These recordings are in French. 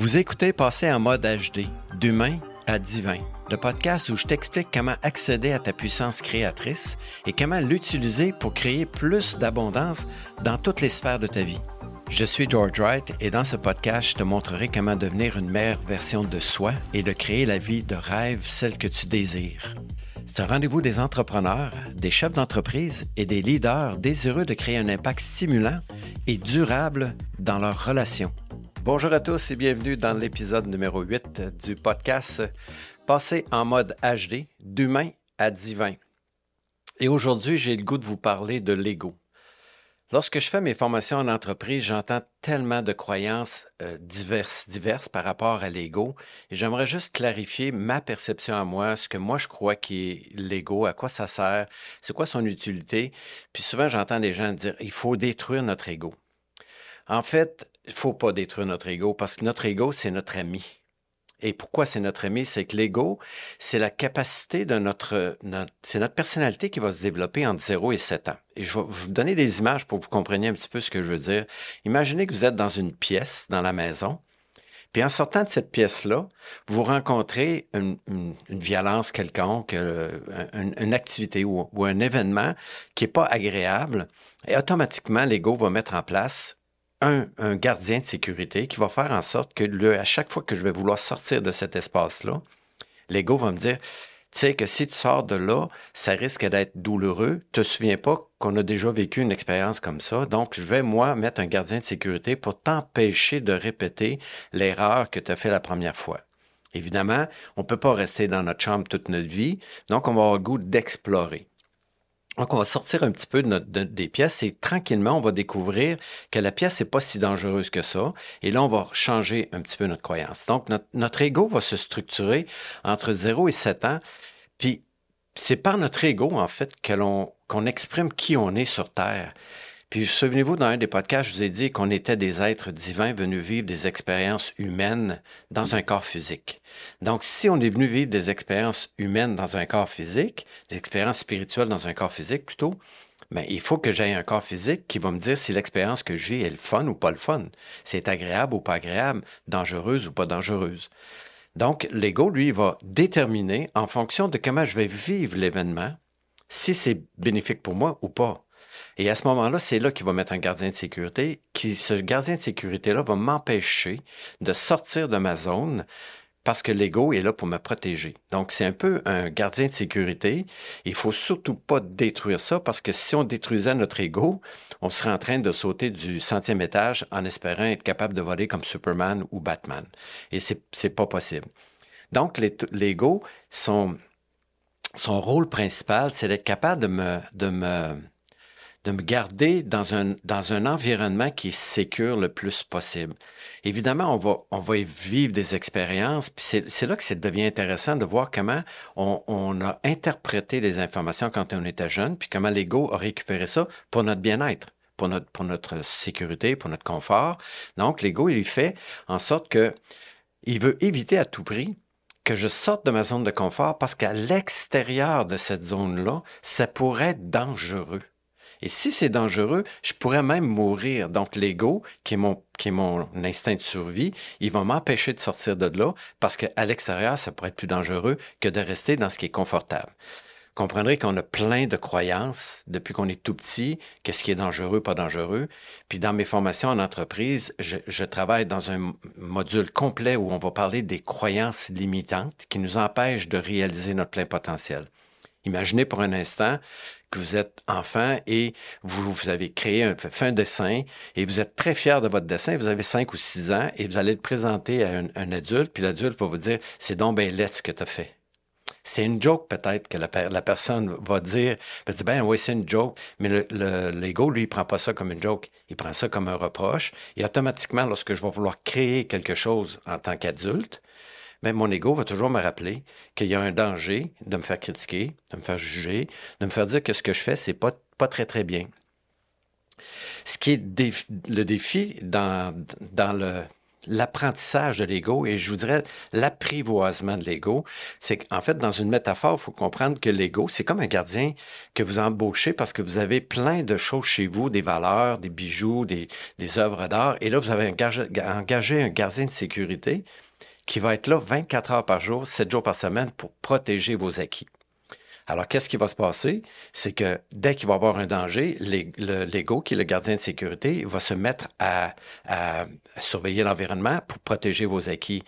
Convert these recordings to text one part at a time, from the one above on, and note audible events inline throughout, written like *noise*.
Vous écoutez Passer en mode HD, d'humain à divin, le podcast où je t'explique comment accéder à ta puissance créatrice et comment l'utiliser pour créer plus d'abondance dans toutes les sphères de ta vie. Je suis George Wright et dans ce podcast, je te montrerai comment devenir une meilleure version de soi et de créer la vie de rêve, celle que tu désires. C'est un rendez-vous des entrepreneurs, des chefs d'entreprise et des leaders désireux de créer un impact stimulant et durable dans leurs relations. Bonjour à tous et bienvenue dans l'épisode numéro 8 du podcast Passer en mode HD, d'humain à divin. Et aujourd'hui, j'ai le goût de vous parler de l'ego. Lorsque je fais mes formations en entreprise, j'entends tellement de croyances euh, diverses, diverses par rapport à l'ego. Et j'aimerais juste clarifier ma perception à moi, ce que moi je crois qui est l'ego, à quoi ça sert, c'est quoi son utilité. Puis souvent, j'entends les gens dire il faut détruire notre ego. En fait, il faut pas détruire notre ego parce que notre ego, c'est notre ami. Et pourquoi c'est notre ami? C'est que l'ego, c'est la capacité de notre, c'est notre personnalité qui va se développer entre 0 et 7 ans. Et je vais vous donner des images pour que vous compreniez un petit peu ce que je veux dire. Imaginez que vous êtes dans une pièce, dans la maison, puis en sortant de cette pièce-là, vous rencontrez une, violence quelconque, euh, une, activité ou, ou, un événement qui n'est pas agréable, et automatiquement, l'ego va mettre en place un, gardien de sécurité qui va faire en sorte que le, à chaque fois que je vais vouloir sortir de cet espace-là, l'ego va me dire, tu sais que si tu sors de là, ça risque d'être douloureux. Te souviens pas qu'on a déjà vécu une expérience comme ça. Donc, je vais, moi, mettre un gardien de sécurité pour t'empêcher de répéter l'erreur que tu as fait la première fois. Évidemment, on peut pas rester dans notre chambre toute notre vie. Donc, on va avoir le goût d'explorer. Donc, on va sortir un petit peu de des pièces et tranquillement, on va découvrir que la pièce n'est pas si dangereuse que ça. Et là, on va changer un petit peu notre croyance. Donc, notre, ego va se structurer entre 0 et 7 ans. Puis, c'est par notre ego, en fait, qu'on exprime qui on est sur Terre. Puis souvenez-vous, dans un des podcasts, je vous ai dit qu'on était des êtres divins venus vivre des expériences humaines dans un corps physique. Donc, si on est venu vivre des expériences humaines dans un corps physique, des expériences spirituelles dans un corps physique plutôt, mais il faut que j'aie un corps physique qui va me dire si l'expérience que j'ai est le fun ou pas le fun, c'est agréable ou pas agréable, dangereuse ou pas dangereuse. Donc, l'ego, lui, va déterminer en fonction de comment je vais vivre l'événement, si c'est bénéfique pour moi ou pas. Et à ce moment-là, c'est là qu'il va mettre un gardien de sécurité, qui, ce gardien de sécurité-là va m'empêcher de sortir de ma zone parce que l'ego est là pour me protéger. Donc, c'est un peu un gardien de sécurité. Il faut surtout pas détruire ça parce que si on détruisait notre ego, on serait en train de sauter du centième étage en espérant être capable de voler comme Superman ou Batman. Et c'est, c'est pas possible. Donc, l'ego, son, son rôle principal, c'est d'être capable de me, de me, de me garder dans un, dans un environnement qui est sécure le plus possible. Évidemment, on va, on va vivre des expériences, puis c'est là que ça devient intéressant de voir comment on, a interprété les informations quand on était jeune, puis comment l'ego a récupéré ça pour notre bien-être. Pour notre, pour notre sécurité, pour notre confort. Donc, l'ego, il fait en sorte que il veut éviter à tout prix que je sorte de ma zone de confort parce qu'à l'extérieur de cette zone-là, ça pourrait être dangereux. Et si c'est dangereux, je pourrais même mourir. Donc l'ego, qui est mon instinct de survie, il va m'empêcher de sortir de là parce qu'à l'extérieur, ça pourrait être plus dangereux que de rester dans ce qui est confortable. Comprendrez qu'on a plein de croyances depuis qu'on est tout petit, qu'est-ce qui est dangereux, pas dangereux. Puis dans mes formations en entreprise, je, je, travaille dans un module complet où on va parler des croyances limitantes qui nous empêchent de réaliser notre plein potentiel. Imaginez pour un instant que vous êtes enfant et vous, avez créé un, fait un dessin et vous êtes très fier de votre dessin, vous avez 5 ou 6 ans et vous allez le présenter à un, adulte, puis l'adulte va vous dire c'est donc bien lettre ce que tu as fait. C'est une joke peut-être que la, la, personne va dire, va dire ben oui c'est une joke, mais l'ego le, lui il prend pas ça comme une joke, il prend ça comme un reproche. Et automatiquement lorsque je vais vouloir créer quelque chose en tant qu'adulte, mais mon ego va toujours me rappeler qu'il y a un danger de me faire critiquer, de me faire juger, de me faire dire que ce que je fais, c'est pas, pas très, très bien. Ce qui est le défi dans, l'apprentissage de l'ego et je vous dirais l'apprivoisement de l'ego. C'est qu'en fait, dans une métaphore, il faut comprendre que l'ego, c'est comme un gardien que vous embauchez parce que vous avez plein de choses chez vous, des valeurs, des bijoux, des, des œuvres d'art. Et là, vous avez engagé un gardien de sécurité qui va être là 24 heures par jour, 7 jours par semaine pour protéger vos acquis. Alors, qu'est-ce qui va se passer? C'est que dès qu'il va y avoir un danger, l'ego, qui est le gardien de sécurité, va se mettre à, surveiller l'environnement pour protéger vos acquis.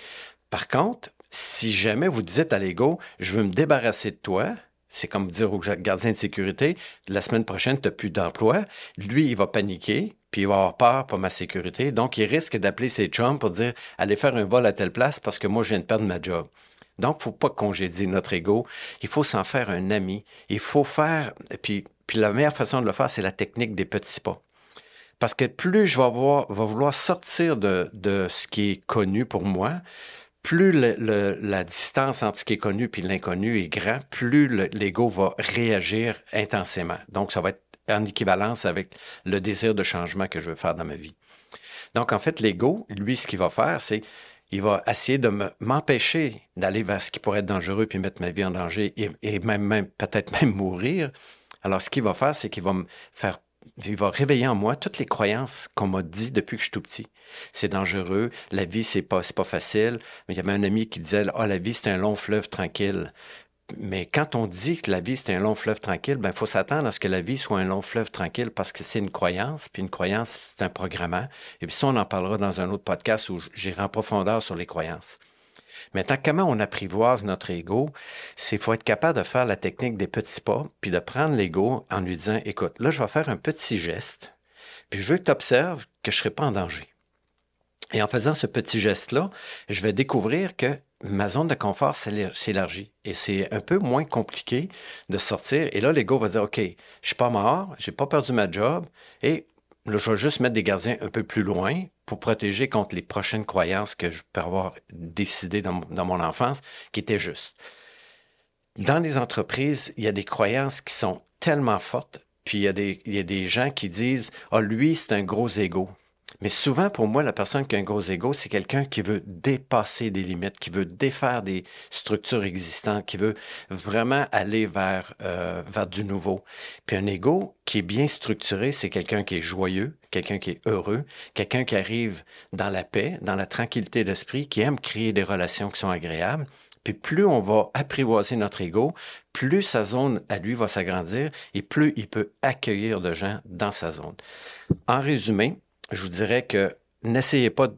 Par contre, si jamais vous dites à l'ego, je veux me débarrasser de toi, c'est comme dire au gardien de sécurité, la semaine prochaine, tu n'as plus d'emploi. Lui, il va paniquer, puis il va avoir peur pour ma sécurité. Donc, il risque d'appeler ses chums pour dire, allez faire un vol à telle place parce que moi, je viens de perdre ma job. Donc, il ne faut pas congédier notre ego. Il faut s'en faire un ami. Il faut faire. Puis, puis la meilleure façon de le faire, c'est la technique des petits pas. Parce que plus je vais, vouloir sortir de, ce qui est connu pour moi, plus la distance entre ce qui est connu et l'inconnu est grand, plus l'ego va réagir intensément. Donc, ça va être en équivalence avec le désir de changement que je veux faire dans ma vie. Donc, en fait, l'ego, lui, ce qu'il va faire, c'est il va essayer de m'empêcher d'aller vers ce qui pourrait être dangereux puis mettre ma vie en danger et, même, peut-être *laughs* même mourir. Alors, ce qu'il va faire, c'est qu'il va me faire il va réveiller en moi toutes les croyances qu'on m'a dit depuis que je suis tout petit. C'est dangereux, la vie, c'est pas, pas facile. Il y avait un ami qui disait, ah, la vie, c'est un long fleuve tranquille. Mais quand on dit que la vie, c'est un long fleuve tranquille, il ben, faut s'attendre à ce que la vie soit un long fleuve tranquille parce que c'est une croyance, puis une croyance, c'est un programme. Et puis ça, on en parlera dans un autre podcast où j'irai en profondeur sur les croyances. Maintenant, comment on apprivoise notre ego? C'est faut être capable de faire la technique des petits pas, puis de prendre l'ego en lui disant, écoute, là, je vais faire un petit geste, puis je veux que tu observes que je ne serai pas en danger. Et en faisant ce petit geste-là, je vais découvrir que ma zone de confort s'élargit et c'est un peu moins compliqué de sortir. Et là, l'ego va dire, OK, je suis pas mort, j'ai pas perdu ma job et là, je vais juste mettre des gardiens un peu plus loin pour protéger contre les prochaines croyances que je peux avoir décidées dans, mon enfance qui étaient justes. Dans les entreprises, il y a des croyances qui sont tellement fortes, puis il y a des, il y a des gens qui disent, ah, lui, c'est un gros ego. Mais souvent, pour moi, la personne qui a un gros ego, c'est quelqu'un qui veut dépasser des limites, qui veut défaire des structures existantes, qui veut vraiment aller vers, euh, du nouveau. Puis un ego qui est bien structuré, c'est quelqu'un qui est joyeux, quelqu'un qui est heureux, quelqu'un qui arrive dans la paix, dans la tranquillité d'esprit, qui aime créer des relations qui sont agréables. Puis plus on va apprivoiser notre ego, plus sa zone à lui va s'agrandir et plus il peut accueillir de gens dans sa zone. En résumé, je vous dirais que n'essayez pas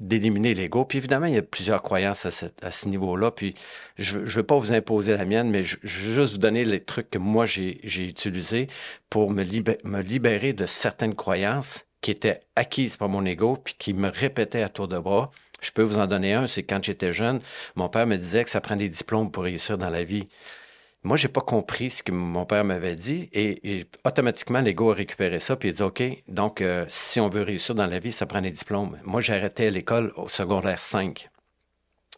d'éliminer l'ego. Puis évidemment, il y a plusieurs croyances à, ce niveau-là. Puis je ne veux pas vous imposer la mienne, mais je, veux juste vous donner les trucs que moi j'ai utilisés pour me, me libérer de certaines croyances qui étaient acquises par mon ego, puis qui me répétaient à tour de bras. Je peux vous en donner un, c'est quand j'étais jeune, mon père me disait que ça prend des diplômes pour réussir dans la vie. Moi, j'ai pas compris ce que mon père m'avait dit et, automatiquement, l'ego a récupéré ça puis il dit OK, donc euh, si on veut réussir dans la vie, ça prend des diplômes. Moi, arrêté l'école au secondaire 5.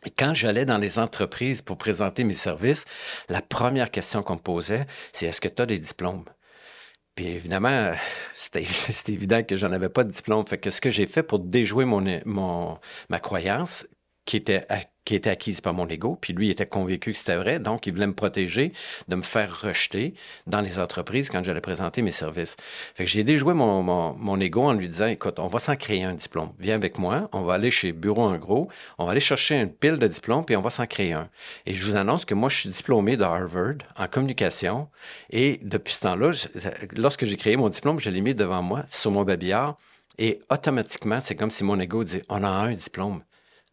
Et quand j'allais dans les entreprises pour présenter mes services, la première question qu'on me posait, c'est est-ce que tu as des diplômes? Puis évidemment, *laughs* *laughs* c'était évident que j'en avais pas de diplôme. Fait que ce que j'ai fait pour déjouer mon, mon, ma croyance, qui était qui était acquise par mon ego, puis lui était convaincu que c'était vrai, donc il voulait me protéger de me faire rejeter dans les entreprises quand j'allais présenter mes services. Fait que j'ai déjoué mon, mon, mon, ego en lui disant, écoute, on va s'en créer un diplôme. Viens avec moi, on va aller chez Bureau en gros, on va aller chercher une pile de diplômes, puis on va s'en créer un. Et je vous annonce que moi, je suis diplômé de Harvard en communication, et depuis ce temps-là, lorsque j'ai créé mon diplôme, je l'ai mis devant moi, sur mon babillard, et automatiquement, c'est comme si mon ego dit, on a un diplôme.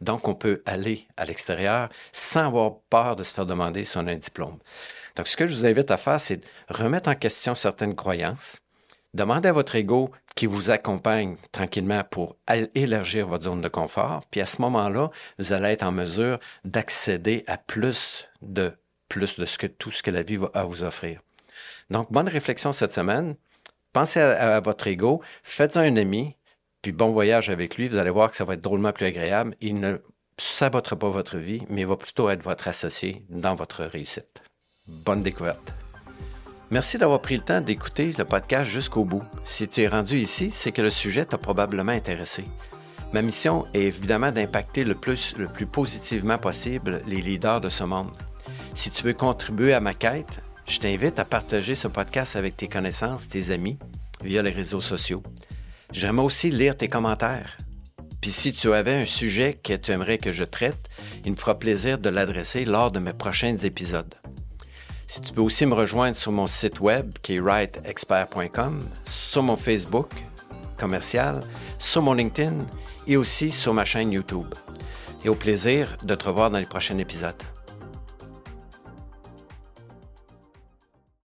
Donc, on peut aller à l'extérieur sans avoir peur de se faire demander si on a un diplôme. Donc, ce que je vous invite à faire, c'est remettre en question certaines croyances, demander à votre ego qui vous accompagne tranquillement pour élargir votre zone de confort, puis à ce moment-là, vous allez être en mesure d'accéder à plus de plus de tout ce que la vie va vous offrir. Donc, bonne réflexion cette semaine. Pensez à, à votre ego, faites-en un ami, puis bon voyage avec lui, vous allez voir que ça va être drôlement plus agréable. Il ne sabotera pas votre vie, mais il va plutôt être votre associé dans votre réussite. Bonne découverte. Merci d'avoir pris le temps d'écouter le podcast jusqu'au bout. Si tu es rendu ici, c'est que le sujet t'a probablement intéressé. Ma mission est évidemment d'impacter le plus, le plus positivement possible les leaders de ce monde. Si tu veux contribuer à ma quête, je t'invite à partager ce podcast avec tes connaissances, tes amis, via les réseaux sociaux. J'aimerais aussi lire tes commentaires. Puis si tu avais un sujet que tu aimerais que je traite, il me fera plaisir de l'adresser lors de mes prochains épisodes. Si tu peux aussi me rejoindre sur mon site web qui est writeexpert.com, sur mon Facebook commercial, sur mon LinkedIn et aussi sur ma chaîne YouTube. Et au plaisir de te revoir dans les prochains épisodes.